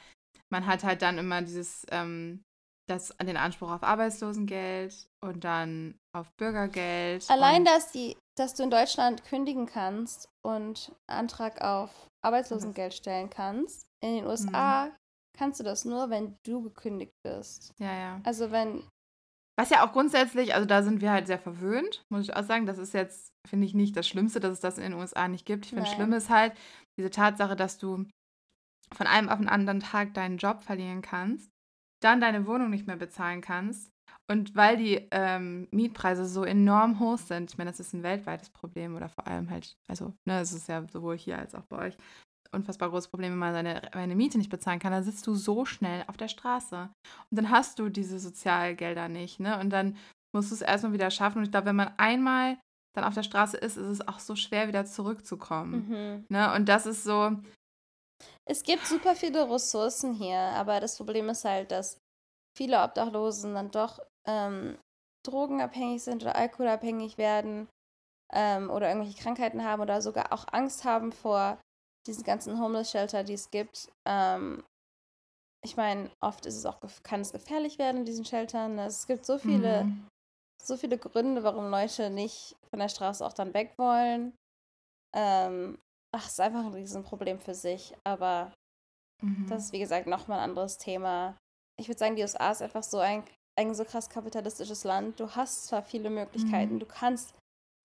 man hat halt dann immer dieses, ähm, das, den Anspruch auf Arbeitslosengeld und dann auf Bürgergeld. Allein, dass, die, dass du in Deutschland kündigen kannst und Antrag auf Arbeitslosengeld stellen kannst, in den USA kannst du das nur, wenn du gekündigt bist. Ja, ja. Also wenn, Was ja auch grundsätzlich, also da sind wir halt sehr verwöhnt, muss ich auch sagen. Das ist jetzt, finde ich, nicht das Schlimmste, dass es das in den USA nicht gibt. Ich finde, Nein. schlimm ist halt diese Tatsache, dass du von einem auf den anderen Tag deinen Job verlieren kannst, dann deine Wohnung nicht mehr bezahlen kannst. Und weil die ähm, Mietpreise so enorm hoch sind, ich meine, das ist ein weltweites Problem oder vor allem halt, also, ne, es ist ja sowohl hier als auch bei euch unfassbar großes Problem, wenn man seine, seine Miete nicht bezahlen kann, dann sitzt du so schnell auf der Straße. Und dann hast du diese Sozialgelder nicht, ne? Und dann musst du es erstmal wieder schaffen. Und ich glaube, wenn man einmal dann auf der Straße ist, ist es auch so schwer, wieder zurückzukommen. Mhm. Ne? Und das ist so, Es gibt super viele Ressourcen hier, aber das Problem ist halt, dass viele Obdachlosen dann doch ähm, drogenabhängig sind oder alkoholabhängig werden ähm, oder irgendwelche Krankheiten haben oder sogar auch Angst haben vor diesen ganzen Homeless-Shelter, die es gibt. Ähm, ich meine, oft ist es auch, kann es gefährlich werden in diesen Sheltern. Es gibt so viele, Mhm. so viele Gründe, warum Leute nicht von der Straße auch dann weg wollen. Ähm, ach, es ist einfach ein Riesenproblem für sich, aber Mhm. das ist, wie gesagt, nochmal ein anderes Thema. Ich würde sagen, die USA ist einfach so ein, ein so krass kapitalistisches Land. Du hast zwar viele Möglichkeiten, Mhm. du kannst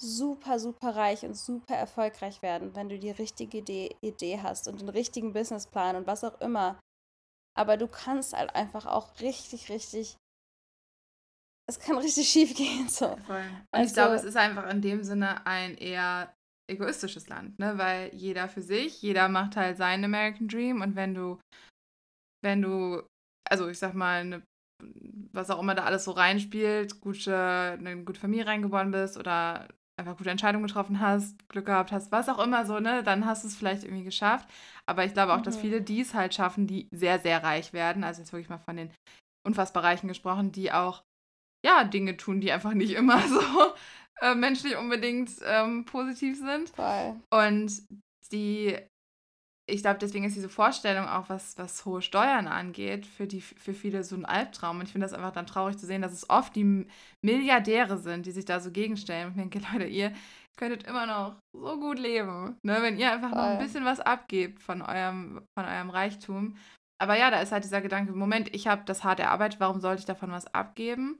super, super reich und super erfolgreich werden, wenn du die richtige Idee, Idee hast und den richtigen Businessplan und was auch immer. Aber du kannst halt einfach auch richtig, richtig. Es kann richtig schief gehen. So. Voll. Und ich Also- glaube, es ist einfach in dem Sinne ein eher egoistisches Land, ne? Weil jeder für sich, jeder macht halt seinen American Dream und wenn du, wenn du, also ich sag mal, eine, was auch immer da alles so reinspielt, gute, eine gute Familie reingeboren bist oder einfach gute Entscheidungen getroffen hast, Glück gehabt hast, was auch immer so, ne, dann hast du es vielleicht irgendwie geschafft. Aber ich glaube auch, dass Mhm. viele die es halt schaffen, die sehr, sehr reich werden. Also jetzt wirklich mal von den unfassbar Reichen gesprochen, die auch ja, Dinge tun, die einfach nicht immer so äh, menschlich unbedingt ähm, positiv sind. Voll. Und die, ich glaube, deswegen ist diese Vorstellung auch, was, was hohe Steuern angeht, für, die, für viele so ein Albtraum. Und ich finde das einfach dann traurig zu sehen, dass es oft die Milliardäre sind, die sich da so gegenstellen. Und ich denke, Leute, ihr könntet immer noch so gut leben, ne? wenn ihr einfach noch ein Voll. bisschen was abgebt von eurem, von eurem Reichtum. Aber ja, da ist halt dieser Gedanke, Moment, ich habe das hart erarbeitet, warum sollte ich davon was abgeben?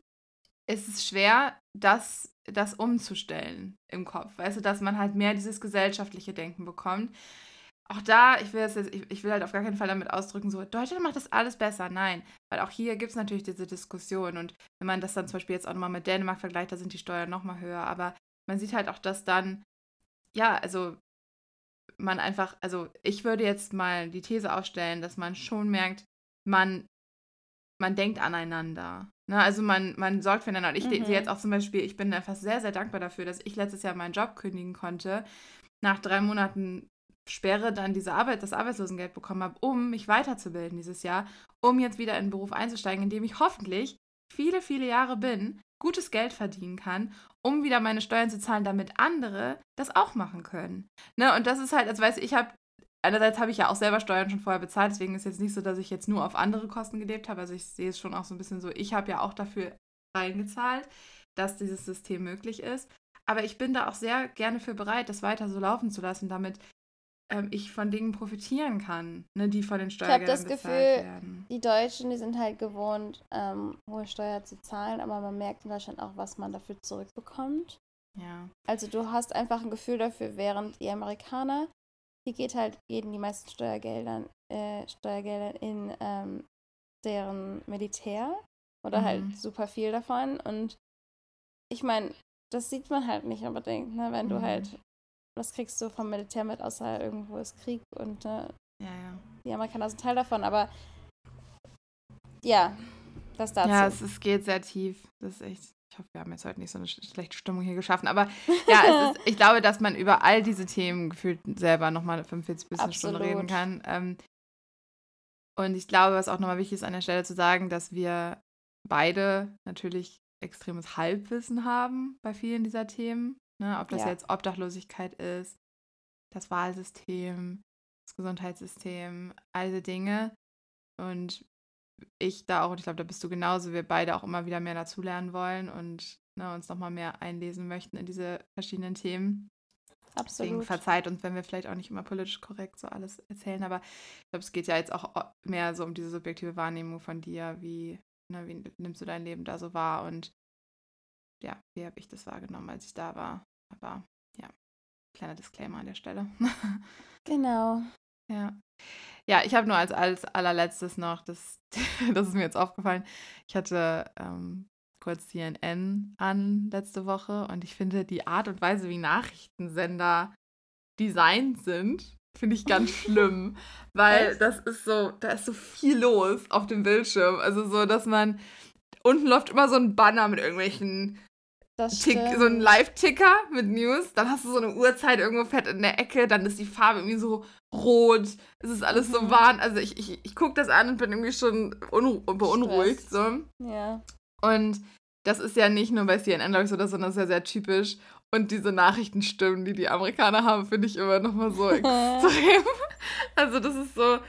Es ist schwer, das, das umzustellen im Kopf. Weißt du, dass man halt mehr dieses gesellschaftliche Denken bekommt. Auch da, ich will, jetzt, ich, ich will halt auf gar keinen Fall damit ausdrücken, so, Deutschland macht das alles besser. Nein, weil auch hier gibt es natürlich diese Diskussion. Und wenn man das dann zum Beispiel jetzt auch nochmal mit Dänemark vergleicht, da sind die Steuern nochmal höher. Aber man sieht halt auch, dass dann, ja, also man einfach, also ich würde jetzt mal die These aufstellen, dass man schon merkt, man, man denkt aneinander. Ne? Also man, man sorgt füreinander. Und ich Mhm. sehe jetzt auch zum Beispiel, ich bin einfach sehr, sehr dankbar dafür, dass ich letztes Jahr meinen Job kündigen konnte, nach drei Monaten Sperre dann diese Arbeit, das Arbeitslosengeld bekommen habe, um mich weiterzubilden dieses Jahr, um jetzt wieder in den Beruf einzusteigen, in dem ich hoffentlich viele, viele Jahre bin, gutes Geld verdienen kann, um wieder meine Steuern zu zahlen, damit andere das auch machen können. Ne? Und das ist halt, also weißt du, ich habe, einerseits habe ich ja auch selber Steuern schon vorher bezahlt, deswegen ist jetzt nicht so, dass ich jetzt nur auf andere Kosten gelebt habe. Also ich sehe es schon auch so ein bisschen so, ich habe ja auch dafür reingezahlt, dass dieses System möglich ist. Aber ich bin da auch sehr gerne für bereit, das weiter so laufen zu lassen, damit ähm, ich von Dingen profitieren kann, ne, die von den Steuergeldern das bezahlt Gefühl, werden. Die Deutschen, die sind halt gewohnt, ähm, hohe Steuer zu zahlen, aber man merkt in Deutschland auch, was man dafür zurückbekommt. Ja. Also du hast einfach ein Gefühl dafür, während die Amerikaner, hier geht halt, gehen die meisten Steuergeldern, äh, Steuergelder in ähm, deren Militär oder Mhm. halt super viel davon. Und ich meine, das sieht man halt nicht unbedingt, ne? wenn du Mhm. halt, was kriegst du vom Militär mit, außer irgendwo ist Krieg und ne, Ja, ja. die Amerikaner sind Teil davon, aber ja, das dazu. Ja, es, es geht sehr tief. Das ist echt. Ich hoffe, wir haben jetzt heute nicht so eine sch- schlechte Stimmung hier geschaffen. Aber ja, ist, ich glaube, dass man über all diese Themen gefühlt selber nochmal 45 bis eine Stunde reden kann. Ähm, und ich glaube, was auch nochmal wichtig ist an der Stelle zu sagen, dass wir beide natürlich extremes Halbwissen haben bei vielen dieser Themen. Ne? Ob das Ja. jetzt Obdachlosigkeit ist, das Wahlsystem, das Gesundheitssystem, all diese Dinge. Und ich da auch, und ich glaube, da bist du genauso, wir beide auch immer wieder mehr dazulernen wollen und ne, uns nochmal mehr einlesen möchten in diese verschiedenen Themen. Deswegen Absolut. verzeiht uns, wenn wir vielleicht auch nicht immer politisch korrekt so alles erzählen, aber ich glaube, es geht ja jetzt auch mehr so um diese subjektive Wahrnehmung von dir, wie, ne, wie nimmst du dein Leben da so wahr und ja, wie habe ich das wahrgenommen, als ich da war. Aber ja, kleiner Disclaimer an der Stelle. Genau. Ja. Ja, ich habe nur als, als allerletztes noch, das, das ist mir jetzt aufgefallen, ich hatte ähm, kurz CNN an letzte Woche und ich finde die Art und Weise, wie Nachrichtensender designt sind, finde ich ganz schlimm, weil Echt? das ist so, da ist so viel los auf dem Bildschirm. Also so, dass man unten läuft immer so ein Banner mit irgendwelchen Tick, so ein Live-Ticker mit News, dann hast du so eine Uhrzeit irgendwo fett in der Ecke, dann ist die Farbe irgendwie so rot, es ist alles so Mhm. warm. Also ich, ich, ich gucke das an und bin irgendwie schon unru beunruhigt. So. Ja. Und das ist ja nicht nur bei CNN, glaube ich, so, das, sondern das ist ja sehr typisch. Und diese Nachrichtenstimmen, die die Amerikaner haben, finde ich immer nochmal so extrem. Also das ist so,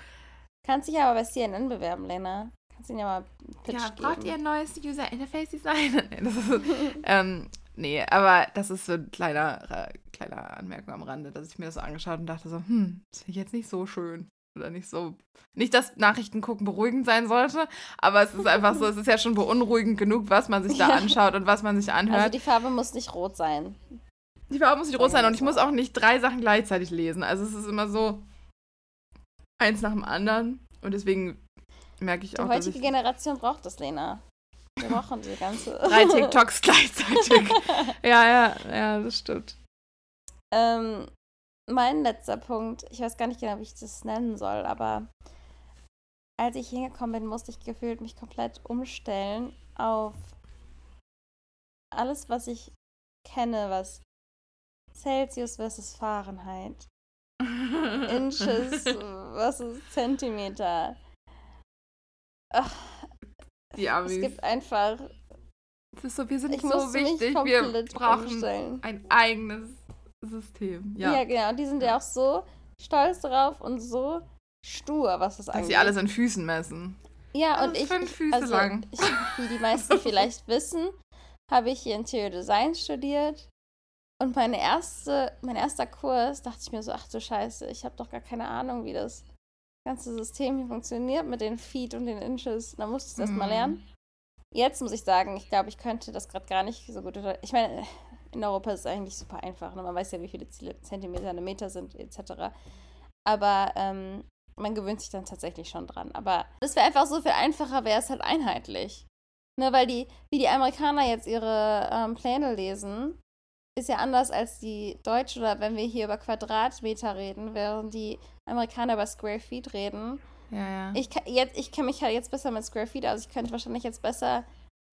Kannst dich aber bei CNN bewerben, Lena. Kannst ihn ja mal Pitch ja, geben. braucht ihr ein neues User Interface Design? ähm, nee, aber das ist so ein kleiner, äh, kleiner Anmerkung am Rande, dass ich mir das so angeschaut und dachte so, hm, das finde ich jetzt nicht so schön. Oder nicht so. Nicht, dass Nachrichten gucken beruhigend sein sollte, aber es ist einfach so, es ist ja schon beunruhigend genug, was man sich da anschaut und was man sich anhört. Also die Farbe muss nicht rot sein. Die Farbe muss nicht rot sein und ich so. muss auch nicht drei Sachen gleichzeitig lesen. Also es ist immer so eins nach dem anderen. Und deswegen merke ich Die auch, dass heutige Generation braucht das, Lena. Wir brauchen die ganze. drei TikToks gleichzeitig. ja, ja, ja, das stimmt. ähm, mein letzter Punkt, ich weiß gar nicht genau, wie ich das nennen soll, aber als ich hingekommen bin, musste ich gefühlt mich komplett umstellen auf alles, was ich kenne, was Celsius versus Fahrenheit, Inches versus Zentimeter. Ach, Die es Amis. gibt einfach, Es ist so, wir sind ich so wichtig, wir brauchen ein eigenes System. Ja. Ja. genau. Die sind ja auch so stolz drauf und so stur, was das Dass angeht. sie alles in Füßen messen. ja, Also und ich, fünf Füße also, lang. Ich, wie die meisten vielleicht wissen, habe ich hier Interior Design studiert. Und meine erste, mein erster Kurs dachte ich mir so, ach du Scheiße, ich habe doch gar keine Ahnung, wie das ganze System hier funktioniert mit den Feet und den Inches. Da musste ich es erst mal Mhm. lernen. Jetzt muss ich sagen, ich glaube, ich könnte das gerade gar nicht so gut. Ich meine, in Europa ist es eigentlich super einfach. Ne? Man weiß ja, wie viele Zentimeter eine Meter sind, etc. Aber ähm, man gewöhnt sich dann tatsächlich schon dran. Aber das wäre einfach so viel einfacher, wäre es halt einheitlich. Ne, weil die, wie die Amerikaner jetzt ihre ähm, Pläne lesen, ist ja anders als die Deutsche oder wenn wir hier über Quadratmeter reden, während die Amerikaner über Square Feet reden. Ja, ja. Ich, jetzt, ich kenne mich halt jetzt besser mit Square Feet aus. Ich könnte wahrscheinlich jetzt besser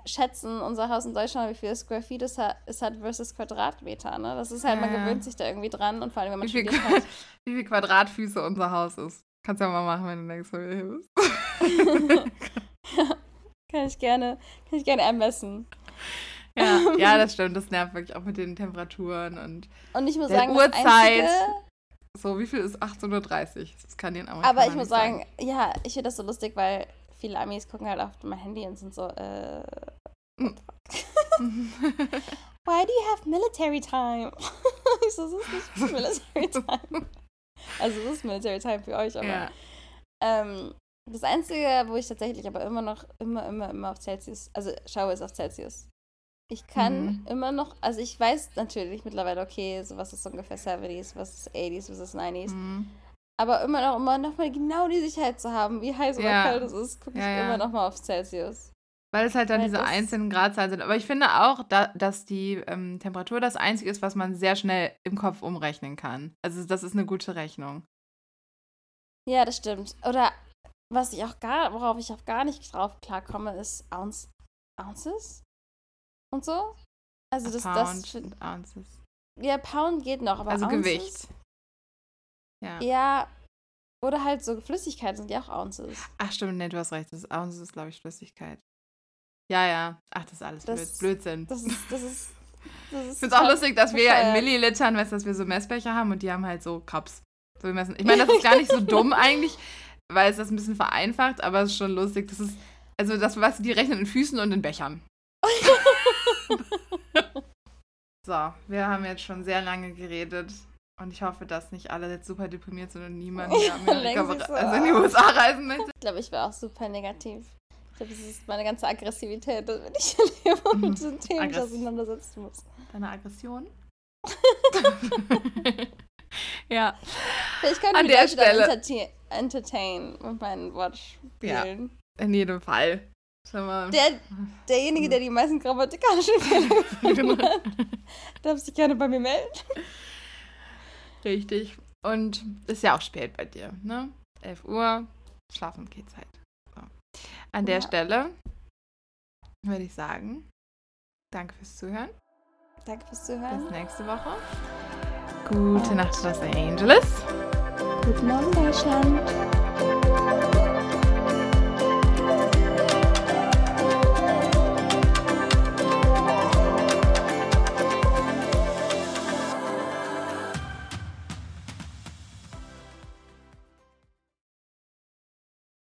schätzen, unser Haus in Deutschland, wie viel Square Feet es hat, es hat versus Quadratmeter. Ne? Das ist halt, man Ja, ja. gewöhnt sich da irgendwie dran und vor allem, wenn man wie, viel, hat. wie viel Quadratfüße unser Haus ist. Kannst ja mal machen, wenn du denkst, wo wir hier bist. kann ich gerne, kann ich gerne ermessen. Ja, ja, das stimmt. Das nervt wirklich auch mit den Temperaturen und Und ich muss Der sagen, das Uhrzeit. Einzige, so. Wie viel ist 18.30 Uhr? Das kann den Amerikaner aber ich muss nicht sagen, ja, ich finde das so lustig, weil viele Amis gucken halt auf mein Handy und sind so, äh, why do you have military time? ich so, das ist nicht military time. Also es ist military time für euch, aber ja. ähm, das Einzige, wo ich tatsächlich aber immer noch, immer, immer, immer auf Celsius, also schaue, ist auf Celsius. Ich kann Mhm. immer noch, also ich weiß natürlich mittlerweile, okay, so was ist ungefähr 70s, was ist 80s, was ist 90s. Mhm. Aber immer noch, immer noch mal genau die Sicherheit zu haben, wie heiß oder Ja. kalt es ist, gucke ich Ja, ja. immer noch mal auf Celsius. Weil es halt dann Weil diese einzelnen Gradzahlen sind. Aber ich finde auch, da, dass die ähm, Temperatur das Einzige ist, was man sehr schnell im Kopf umrechnen kann. Also das ist eine gute Rechnung. Ja, das stimmt. Oder was ich auch gar, worauf ich auch gar nicht drauf klarkomme, ist Ounce, Ounces und so. Also das, das, Pound find- Ounces. ja, Pound geht noch, aber Also Ounces, Gewicht. Ja. Ja, oder halt so Flüssigkeiten sind ja auch Ounces. Ach stimmt, nee, du hast recht. Das Ounces ist, glaube ich, Flüssigkeit. Ja, ja. Ach, das ist alles Das- Blöd, Blödsinn. Das ist, das ist, das ist Ich finde es auch lustig, dass wir ja in. Millilitern, weißt du, dass wir so Messbecher haben und die haben halt so Cups. So wir messen. Ich meine, das ist gar nicht so dumm eigentlich, weil es das ein bisschen vereinfacht, aber es ist schon lustig. Das ist, also das, was die rechnen in Füßen und in Bechern. So, wir haben jetzt schon sehr lange geredet und ich hoffe, dass nicht alle jetzt super deprimiert sind und niemand mehr Amerika, so, also in die USA reisen möchte. Ich glaube, ich wäre auch super negativ. Ich glaube, es ist meine ganze Aggressivität, wenn ich hier Mhm. mit diesen Themen Aggress- auseinandersetzen muss. Deine Aggression? ja. Ich könnte An der Stelle. entertain, mit meinen Wortspielen. In jedem Fall. Schau mal. Der, derjenige, der die meisten grammatikalischen Fehler hat, darf sich gerne bei mir melden. Richtig. Und ist ja auch spät bei dir, ne? 11 Uhr, schlafen geht Zeit. So. An der Ja. Stelle würde ich sagen, danke fürs Zuhören. Danke fürs Zuhören. Bis nächste Woche. Gute Nacht, Los Angeles. Guten Morgen, Deutschland.